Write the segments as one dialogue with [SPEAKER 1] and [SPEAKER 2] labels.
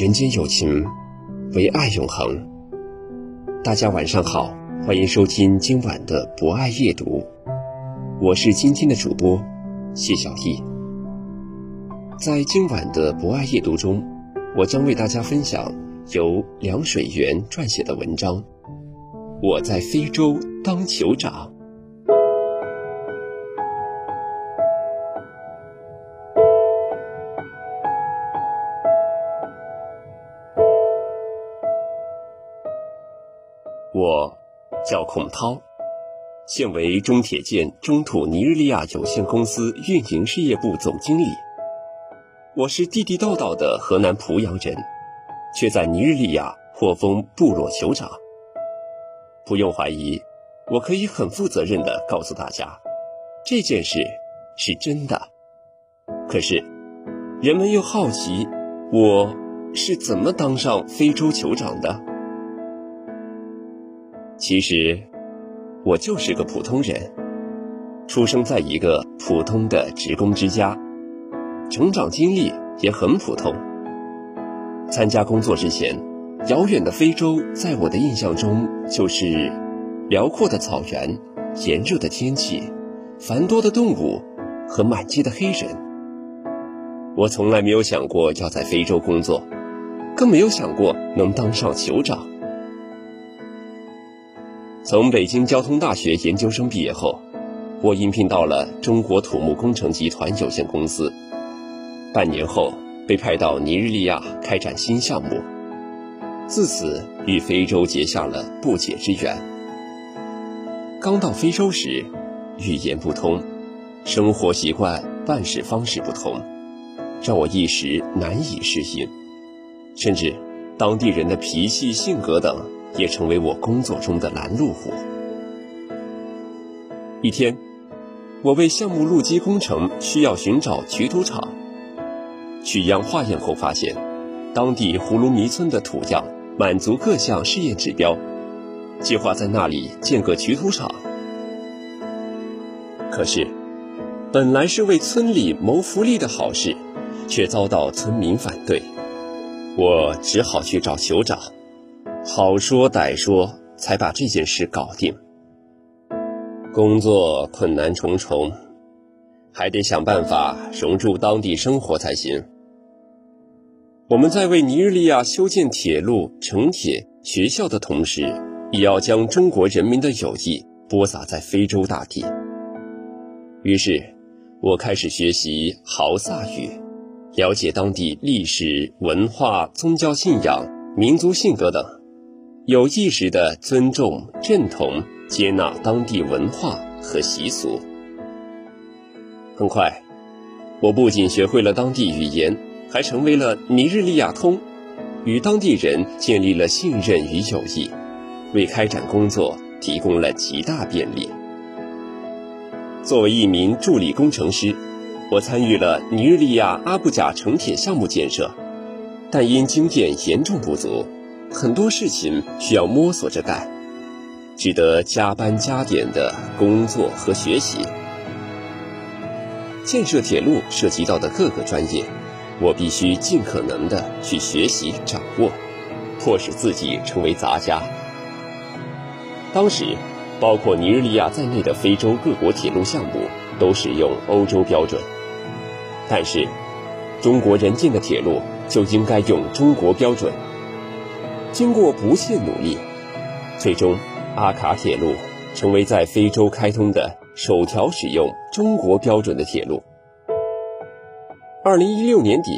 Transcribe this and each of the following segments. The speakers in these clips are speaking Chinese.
[SPEAKER 1] 人间有情，唯爱永恒。大家晚上好，欢迎收听今晚的博爱夜读，我是今天的主播谢小艺。在今晚的博爱夜读中，我将为大家分享由梁水源撰写的文章《我在非洲当酋长》。叫孔涛，现为中铁建中土尼日利亚有限公司运营事业部总经理。我是地地道道的河南濮阳人，却在尼日利亚获封部落酋长。不用怀疑，我可以很负责任的告诉大家，这件事是真的。可是，人们又好奇，我是怎么当上非洲酋长的？其实，我就是个普通人，出生在一个普通的职工之家，成长经历也很普通。参加工作之前，遥远的非洲在我的印象中就是辽阔的草原、炎热的天气、繁多的动物和满街的黑人。我从来没有想过要在非洲工作，更没有想过能当上酋长。从北京交通大学研究生毕业后，我应聘到了中国土木工程集团有限公司。半年后，被派到尼日利亚开展新项目，自此与非洲结下了不解之缘。刚到非洲时，语言不通，生活习惯、办事方式不同，让我一时难以适应，甚至当地人的脾气、性格等。也成为我工作中的拦路虎。一天，我为项目路基工程需要寻找取土场，取样化验后发现，当地葫芦迷村的土样满足各项试验指标，计划在那里建个取土场。可是，本来是为村里谋福利的好事，却遭到村民反对，我只好去找酋长。好说歹说，才把这件事搞定。工作困难重重，还得想办法融入当地生活才行。我们在为尼日利亚修建铁路、城铁、学校的同时，也要将中国人民的友谊播撒在非洲大地。于是，我开始学习豪萨语，了解当地历史文化、宗教信仰、民族性格等。有意识地尊重、认同、接纳当地文化和习俗。很快，我不仅学会了当地语言，还成为了尼日利亚通，与当地人建立了信任与友谊，为开展工作提供了极大便利。作为一名助理工程师，我参与了尼日利亚阿布贾城铁项目建设，但因经验严重不足。很多事情需要摸索着干，值得加班加点的工作和学习。建设铁路涉及到的各个专业，我必须尽可能的去学习掌握，迫使自己成为杂家。当时，包括尼日利亚在内的非洲各国铁路项目都使用欧洲标准，但是，中国人建的铁路就应该用中国标准。经过不懈努力，最终阿卡铁路成为在非洲开通的首条使用中国标准的铁路。二零一六年底，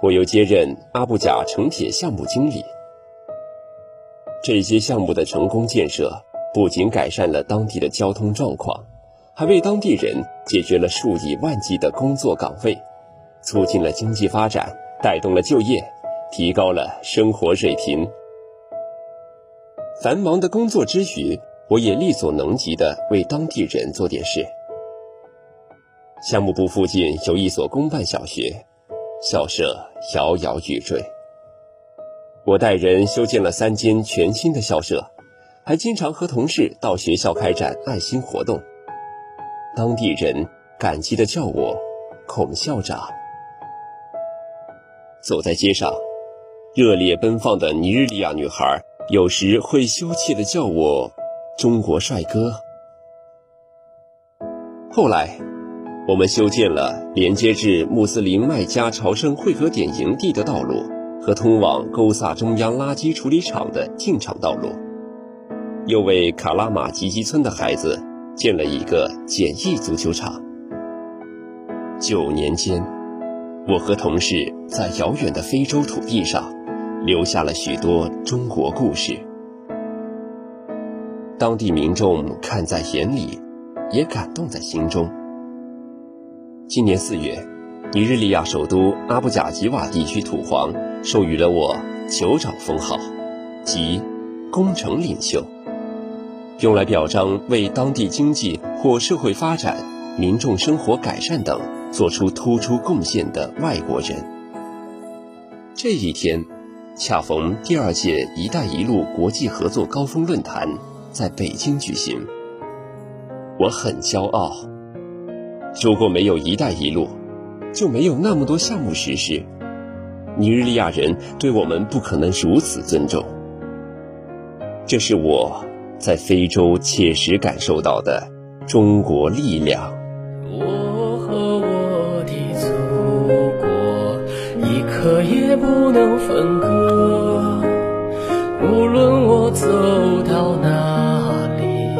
[SPEAKER 1] 我又接任阿布贾城铁项目经理。这些项目的成功建设，不仅改善了当地的交通状况，还为当地人解决了数以万计的工作岗位，促进了经济发展，带动了就业，提高了生活水平。繁忙的工作之余，我也力所能及的为当地人做点事。项目部附近有一所公办小学，校舍摇摇欲坠。我带人修建了三间全新的校舍，还经常和同事到学校开展爱心活动。当地人感激的叫我“孔校长”。走在街上，热烈奔放的尼日利亚女孩有时会羞怯地叫我“中国帅哥”。后来。我们修建了连接至穆斯林麦加朝圣汇合点营地的道路和通往沟萨中央垃圾处理厂的进场道路，又为卡拉马吉吉村的孩子建了一个简易足球场。九年间，我和同事在遥远的非洲土地上留下了许多中国故事，当地民众看在眼里，也感动在心中。今年四月，尼日利亚首都阿布贾吉瓦地区土皇授予了我“酋长”封号，即工程领袖，用来表彰为当地经济或社会发展、民众生活改善等做出突出贡献的外国人。这一天，恰逢第二届“一带一路”国际合作高峰论坛在北京举行，我很骄傲。如果没有“一带一路”，就没有那么多项目实施。尼日利亚人对我们不可能如此尊重。这是我在非洲切实感受到的中国力量。
[SPEAKER 2] 我和我的祖国一刻也不能分割，走到哪里，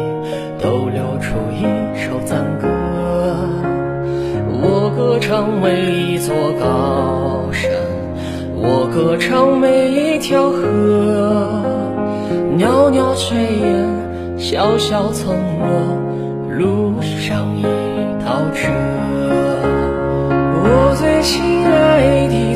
[SPEAKER 2] 都流出一首赞歌。我歌唱每一座高山，我歌唱每一条河，袅袅炊烟，小小村落，路上一道辙。我最亲爱
[SPEAKER 1] 的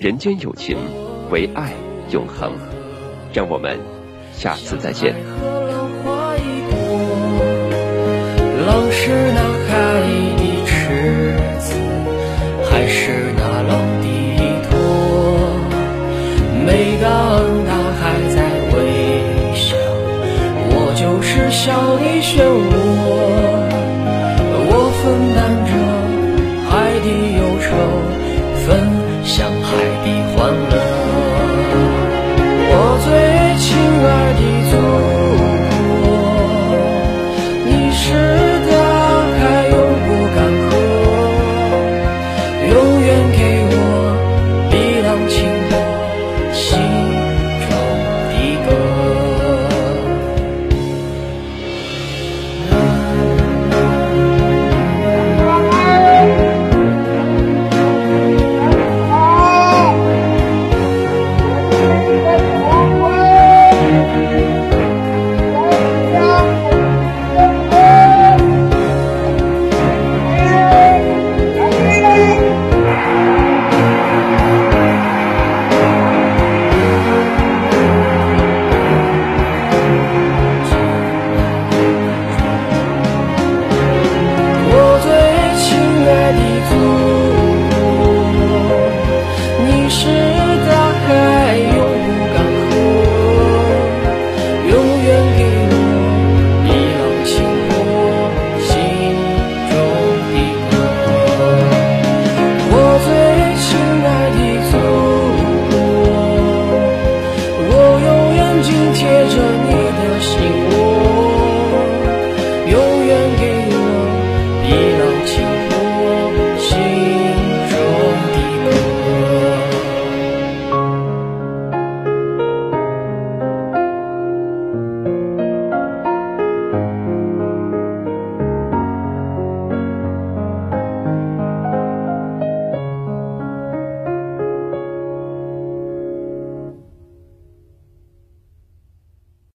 [SPEAKER 1] 人间有情，唯爱永恒。让我们下次再见。
[SPEAKER 2] 浪是那海。